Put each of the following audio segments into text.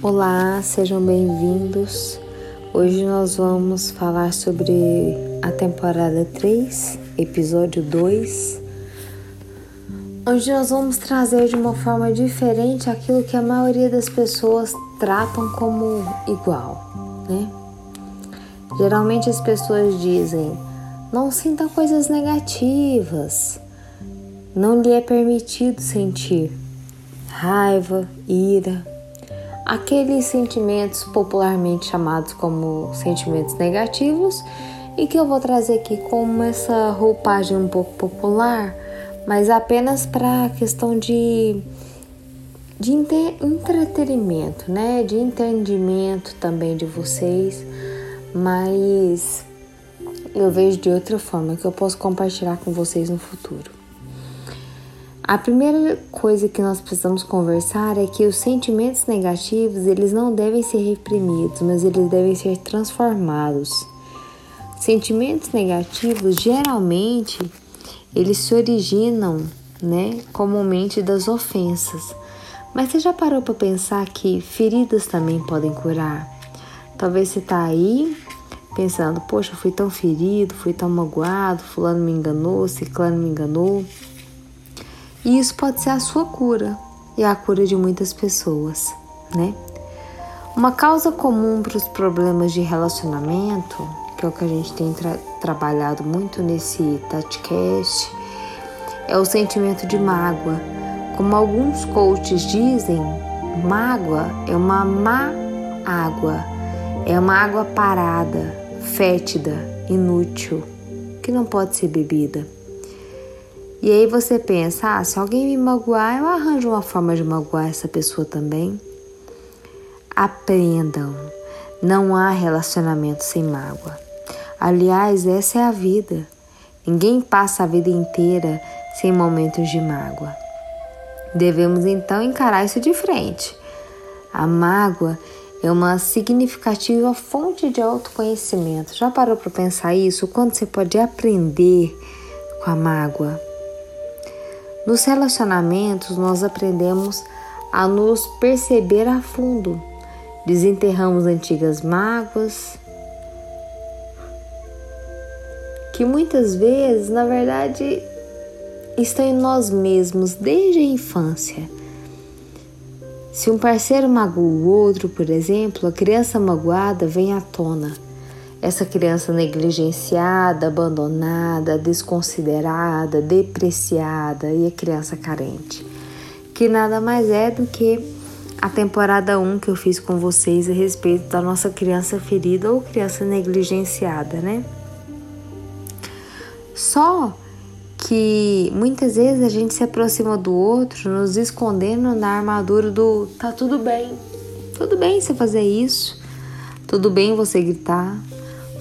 Olá, sejam bem-vindos. Hoje nós vamos falar sobre a temporada 3, episódio 2, onde nós vamos trazer de uma forma diferente aquilo que a maioria das pessoas tratam como igual, né? Geralmente as pessoas dizem: não sinta coisas negativas, não lhe é permitido sentir raiva, ira, aqueles sentimentos popularmente chamados como sentimentos negativos e que eu vou trazer aqui como essa roupagem um pouco popular, mas apenas para a questão de, de entretenimento, né? De entendimento também de vocês, mas eu vejo de outra forma que eu posso compartilhar com vocês no futuro. A primeira coisa que nós precisamos conversar é que os sentimentos negativos, eles não devem ser reprimidos, mas eles devem ser transformados. Sentimentos negativos, geralmente, eles se originam, né, comumente das ofensas. Mas você já parou para pensar que feridas também podem curar? Talvez você tá aí pensando, poxa, fui tão ferido, fui tão magoado, fulano me enganou, ciclano me enganou. E isso pode ser a sua cura e a cura de muitas pessoas, né? Uma causa comum para os problemas de relacionamento, que é o que a gente tem tra trabalhado muito nesse TouchCast, é o sentimento de mágoa. Como alguns coaches dizem, mágoa é uma má água, é uma água parada, fétida, inútil, que não pode ser bebida. E aí você pensa, ah, se alguém me magoar, eu arranjo uma forma de magoar essa pessoa também. Aprendam, não há relacionamento sem mágoa. Aliás, essa é a vida. Ninguém passa a vida inteira sem momentos de mágoa. Devemos então encarar isso de frente. A mágoa é uma significativa fonte de autoconhecimento. Já parou para pensar isso? Quando você pode aprender com a mágoa? Nos relacionamentos, nós aprendemos a nos perceber a fundo, desenterramos antigas mágoas, que muitas vezes, na verdade, estão em nós mesmos desde a infância. Se um parceiro magoa o outro, por exemplo, a criança magoada vem à tona essa criança negligenciada, abandonada, desconsiderada, depreciada e a criança carente, que nada mais é do que a temporada 1 que eu fiz com vocês a respeito da nossa criança ferida ou criança negligenciada, né? Só que muitas vezes a gente se aproxima do outro nos escondendo na armadura do tá tudo bem, tudo bem você fazer isso, tudo bem você gritar,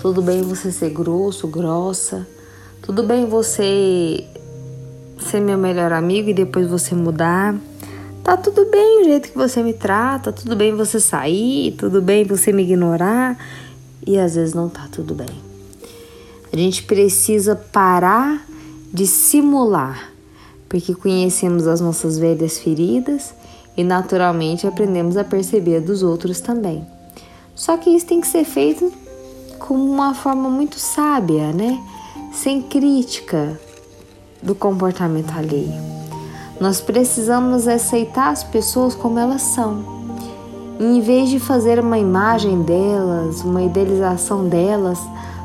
tudo bem você ser grosso, grossa. Tudo bem você ser meu melhor amigo e depois você mudar. Tá tudo bem o jeito que você me trata, tudo bem você sair, tudo bem você me ignorar e às vezes não tá tudo bem. A gente precisa parar de simular, porque conhecemos as nossas velhas feridas e naturalmente aprendemos a perceber dos outros também. Só que isso tem que ser feito com uma forma muito sábia, né? Sem crítica do comportamento alheio. Nós precisamos aceitar as pessoas como elas são. Em vez de fazer uma imagem delas, uma idealização delas,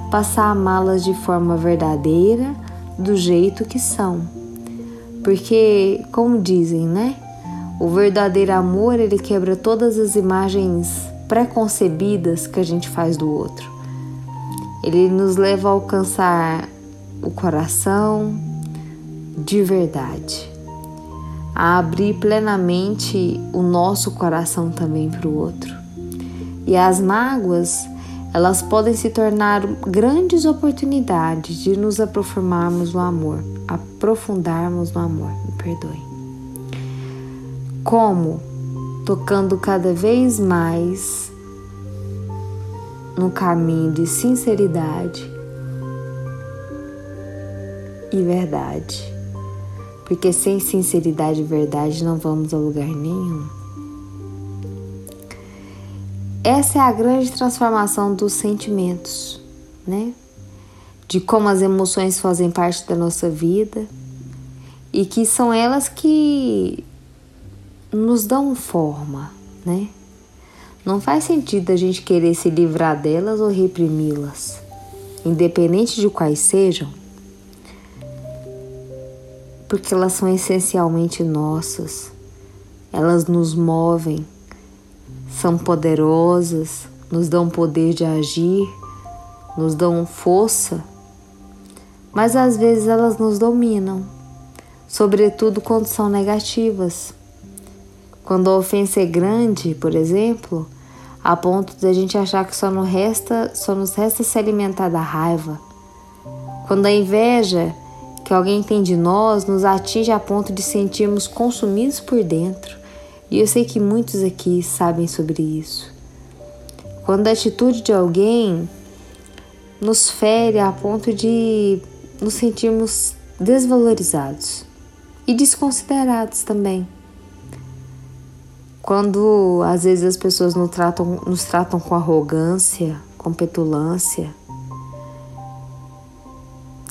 passar a amá-las de forma verdadeira, do jeito que são. Porque, como dizem, né? O verdadeiro amor, ele quebra todas as imagens preconcebidas que a gente faz do outro. Ele nos leva a alcançar o coração de verdade, a abrir plenamente o nosso coração também para o outro. E as mágoas, elas podem se tornar grandes oportunidades de nos aprofundarmos no amor, aprofundarmos no amor, me perdoe. Como? Tocando cada vez mais no caminho de sinceridade e verdade. Porque sem sinceridade e verdade não vamos a lugar nenhum. essa é a grande transformação dos sentimentos, né? De como as emoções fazem parte da nossa vida e que são elas que nos dão forma, né? Não faz sentido a gente querer se livrar delas ou reprimi-las, independente de quais sejam, porque elas são essencialmente nossas, elas nos movem, são poderosas, nos dão poder de agir, nos dão força, mas às vezes elas nos dominam, sobretudo quando são negativas. Quando a ofensa é grande, por exemplo, a ponto de a gente achar que só, nos resta, só nos resta se alimentar da raiva. Quando a inveja que alguém tem de nós nos atinge a ponto de sentirmos consumidos por dentro. E eu sei que muitos aqui sabem sobre isso. Quando a atitude de alguém nos fere a ponto de nos sentirmos desvalorizados e desconsiderados também. Quando às vezes as pessoas nos tratam, nos tratam com arrogância, com petulância,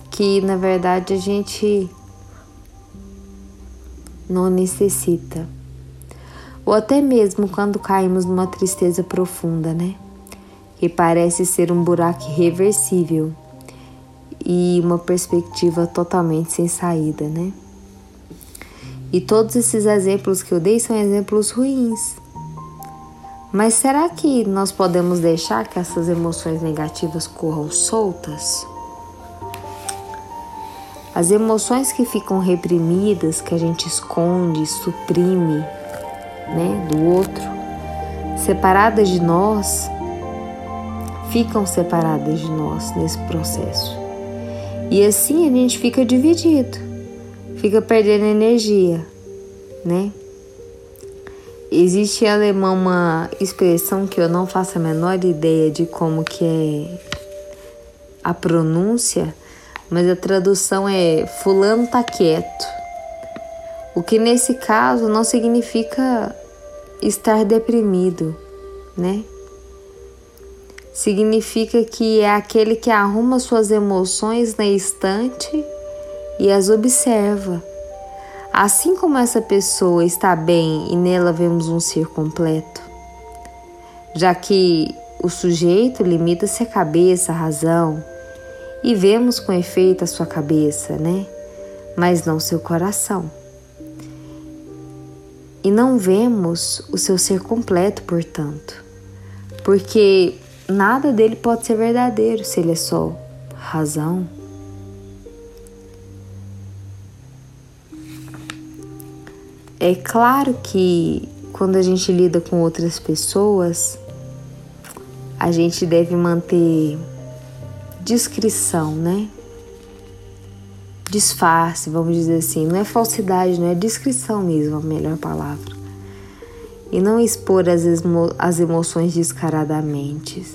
que na verdade a gente não necessita ou até mesmo quando caímos numa tristeza profunda, né? Que parece ser um buraco irreversível e uma perspectiva totalmente sem saída, né? E todos esses exemplos que eu dei são exemplos ruins. Mas será que nós podemos deixar que essas emoções negativas corram soltas? As emoções que ficam reprimidas, que a gente esconde, suprime, né, do outro, separadas de nós, ficam separadas de nós nesse processo. E assim a gente fica dividido, fica perdendo energia, né? Existe em alemão uma expressão que eu não faço a menor ideia de como que é a pronúncia, mas a tradução é fulano tá quieto. O que nesse caso não significa estar deprimido, né? Significa que é aquele que arruma suas emoções na estante e as observa. Assim como essa pessoa está bem e nela vemos um ser completo, já que o sujeito limita-se à cabeça, à razão, e vemos com efeito a sua cabeça, né? Mas não seu coração e não vemos o seu ser completo, portanto, porque nada dele pode ser verdadeiro se ele é só razão. É claro que quando a gente lida com outras pessoas, a gente deve manter discrição, né? disfarce, vamos dizer assim. Não é falsidade, não é descrição mesmo a melhor palavra. E não expor as, as emoções descaradamente.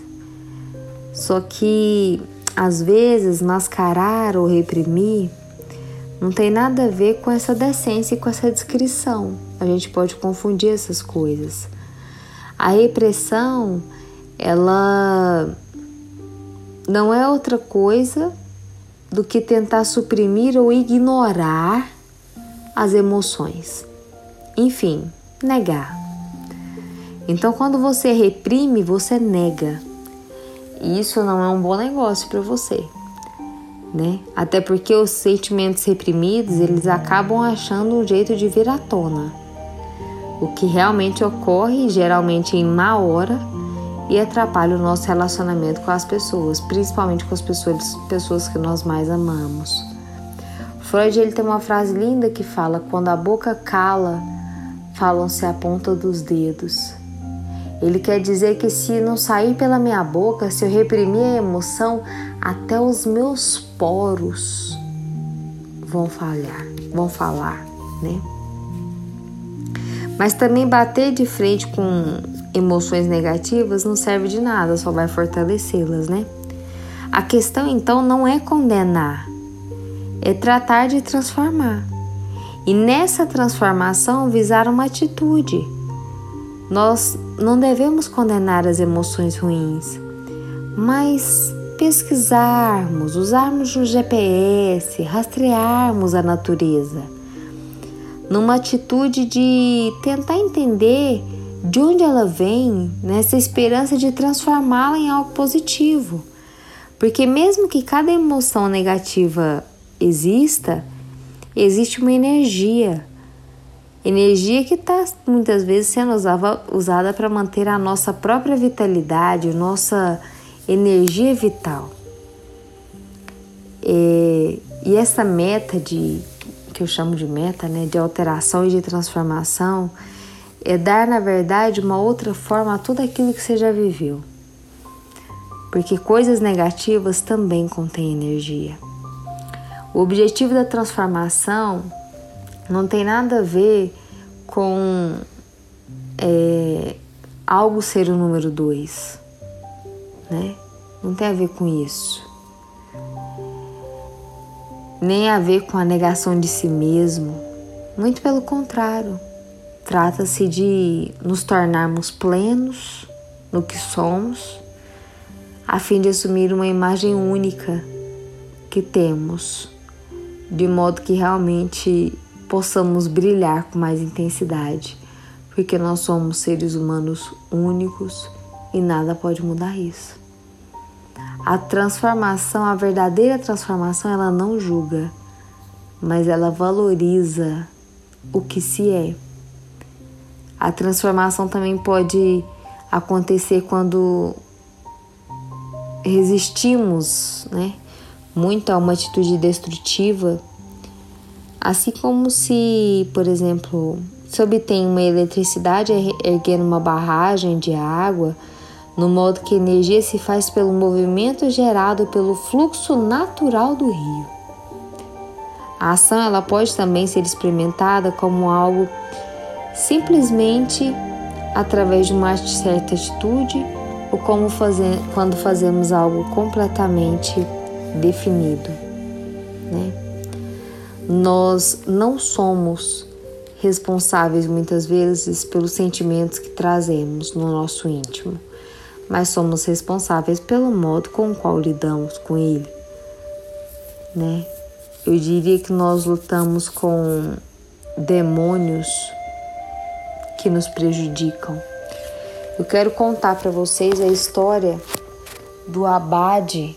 Só que, às vezes, mascarar ou reprimir não tem nada a ver com essa decência e com essa descrição. A gente pode confundir essas coisas. A repressão, ela não é outra coisa do que tentar suprimir ou ignorar as emoções. Enfim, negar. Então, quando você reprime, você nega. E isso não é um bom negócio para você, né? Até porque os sentimentos reprimidos, eles acabam achando um jeito de vir à tona. O que realmente ocorre, geralmente em má hora, e atrapalha o nosso relacionamento com as pessoas, principalmente com as pessoas, pessoas que nós mais amamos. Freud ele tem uma frase linda que fala: quando a boca cala, falam-se a ponta dos dedos. Ele quer dizer que se não sair pela minha boca, se eu reprimir a emoção, até os meus poros vão falhar, vão falar, né? Mas também bater de frente com emoções negativas não serve de nada, só vai fortalecê-las, né? A questão então não é condenar, é tratar de transformar. E nessa transformação visar uma atitude, Nós não devemos condenar as emoções ruins, mas pesquisarmos, usarmos o GPS, rastrearmos a natureza, numa atitude de tentar entender de onde ela vem, nessa esperança de transformá-la em algo positivo. Porque, mesmo que cada emoção negativa exista, existe uma energia. Energia que está muitas vezes sendo usava, usada para manter a nossa própria vitalidade, nossa energia vital. É, e essa meta de que eu chamo de meta, né, de alteração e de transformação, é dar na verdade uma outra forma a tudo aquilo que você já viveu. Porque coisas negativas também contêm energia. O objetivo da transformação não tem nada a ver com é, algo ser o número dois, né? Não tem a ver com isso. Nem a ver com a negação de si mesmo. Muito pelo contrário. Trata-se de nos tornarmos plenos no que somos, a fim de assumir uma imagem única que temos, de modo que realmente possamos brilhar com mais intensidade, porque nós somos seres humanos únicos e nada pode mudar isso. A transformação, a verdadeira transformação, ela não julga, mas ela valoriza o que se é. A transformação também pode acontecer quando resistimos, né, muito a uma atitude destrutiva, assim como se, por exemplo, se obtém uma eletricidade erguendo uma barragem de água, no modo que a energia se faz pelo movimento gerado pelo fluxo natural do rio. A ação ela pode também ser experimentada como algo simplesmente através de uma certa atitude ou como fazer, quando fazemos algo completamente definido. Né? Nós não somos responsáveis muitas vezes pelos sentimentos que trazemos no nosso íntimo, mas somos responsáveis pelo modo com o qual lidamos com ele. Né? Eu diria que nós lutamos com demônios que nos prejudicam. Eu quero contar para vocês a história do Abade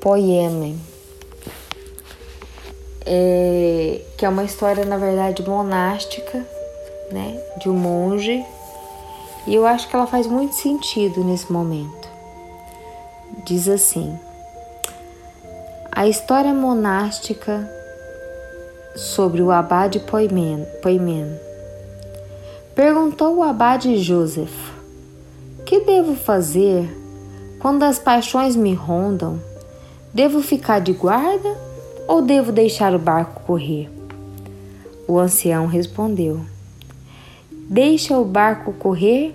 Poyemen, é, que é uma história, na verdade, monástica, né, de um monge, e eu acho que ela faz muito sentido nesse momento. Diz assim: a história monástica sobre o Abade Poimen, Poimen Perguntou o abade Joseph: Que devo fazer quando as paixões me rondam? Devo ficar de guarda ou devo deixar o barco correr? O ancião respondeu: Deixa o barco correr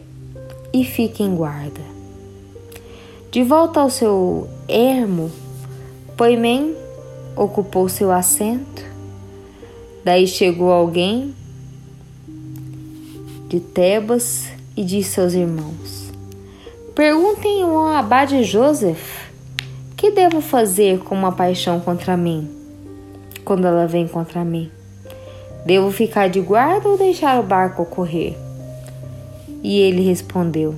e fique em guarda. De volta ao seu ermo, Poimen ocupou seu assento. Daí chegou alguém de Tebas e disse aos irmãos: Perguntem ao abade Joseph: Que devo fazer com uma paixão contra mim? Quando ela vem contra mim, devo ficar de guarda ou deixar o barco correr? E ele respondeu: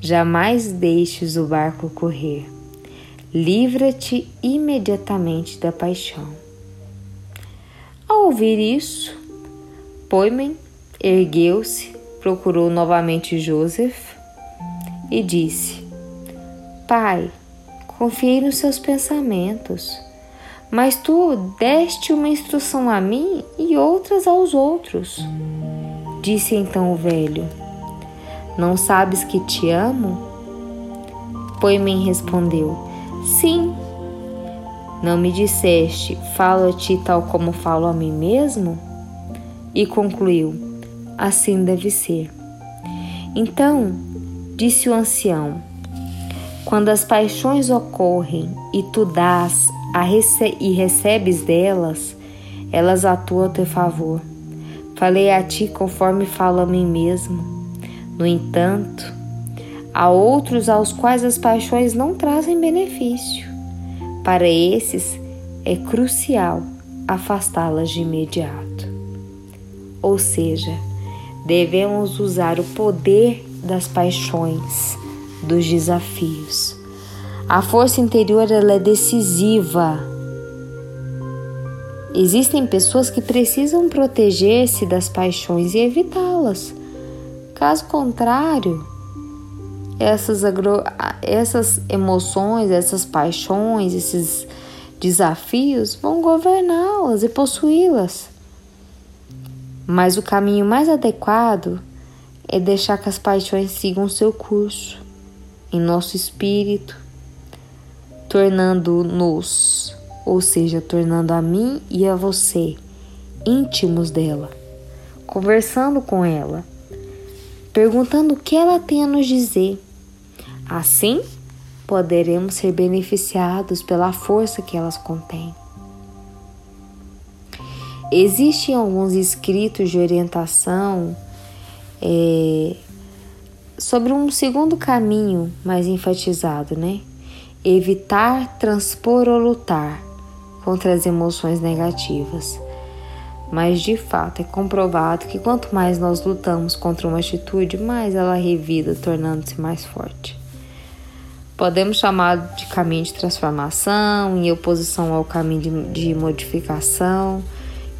Jamais deixes o barco correr. Livra-te imediatamente da paixão. Ao ouvir isso, Poimen Ergueu-se, procurou novamente Joseph e disse: Pai, confiei nos seus pensamentos, mas tu deste uma instrução a mim e outras aos outros. Disse então o velho: Não sabes que te amo? Poimen respondeu: Sim. Não me disseste, falo a ti tal como falo a mim mesmo? E concluiu: assim deve ser. Então, disse o ancião: Quando as paixões ocorrem e tu dás rece e recebes delas, elas atuam a teu favor. Falei a ti conforme falo a mim mesmo. No entanto, há outros aos quais as paixões não trazem benefício. Para esses, é crucial afastá-las de imediato. Ou seja, devemos usar o poder das paixões, dos desafios. A força interior ela é decisiva. Existem pessoas que precisam proteger-se das paixões e evitá-las. Caso contrário, essas, agro... essas emoções, essas paixões, esses desafios vão governá-las e possuí-las. Mas o caminho mais adequado é deixar que as paixões sigam seu curso em nosso espírito, tornando-nos, ou seja, tornando a mim e a você íntimos dela, conversando com ela perguntando o que ela tem a nos dizer. Assim, poderemos ser beneficiados pela força que elas contêm. Existem alguns escritos de orientação é, sobre um segundo caminho mais enfatizado, né? Evitar transpor ou lutar contra as emoções negativas mas de fato é comprovado que quanto mais nós lutamos contra uma atitude, mais ela revida, tornando-se mais forte. Podemos chamar de caminho de transformação, em oposição ao caminho de, de modificação,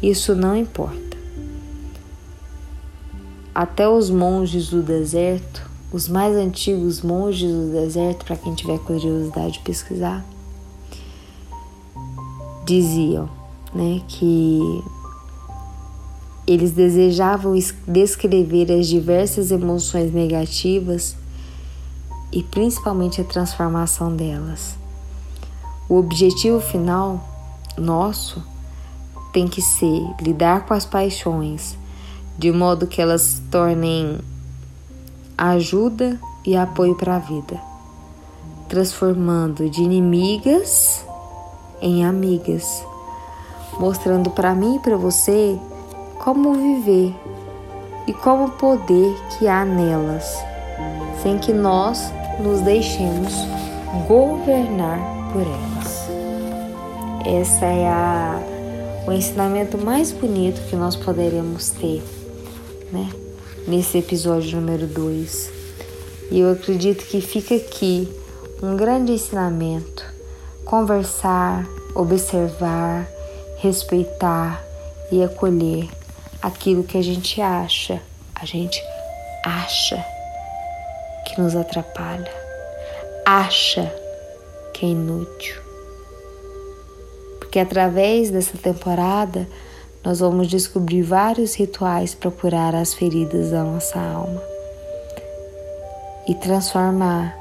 isso não importa. Até os monges do deserto, os mais antigos monges do deserto, para quem tiver curiosidade de pesquisar, diziam né, que eles desejavam descrever as diversas emoções negativas e principalmente a transformação delas. O objetivo final nosso tem que ser lidar com as paixões de modo que elas se tornem ajuda e apoio para a vida, transformando de inimigas em amigas, mostrando para mim e para você como viver e como poder que há nelas, sem que nós nos deixemos governar por elas. Essa é a, o ensinamento mais bonito que nós poderemos ter, né? Nesse episódio número 2. E eu acredito que fica aqui um grande ensinamento: conversar, observar, respeitar e acolher aquilo que a gente acha, a gente acha que nos atrapalha, acha que é inútil. Porque através dessa temporada nós vamos descobrir vários rituais para curar as feridas da nossa alma e transformar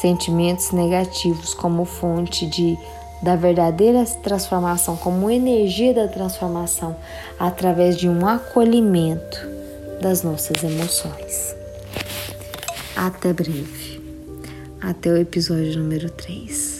sentimentos negativos como fonte de da verdadeira transformação, como energia da transformação, através de um acolhimento das nossas emoções. Até breve. Até o episódio número 3.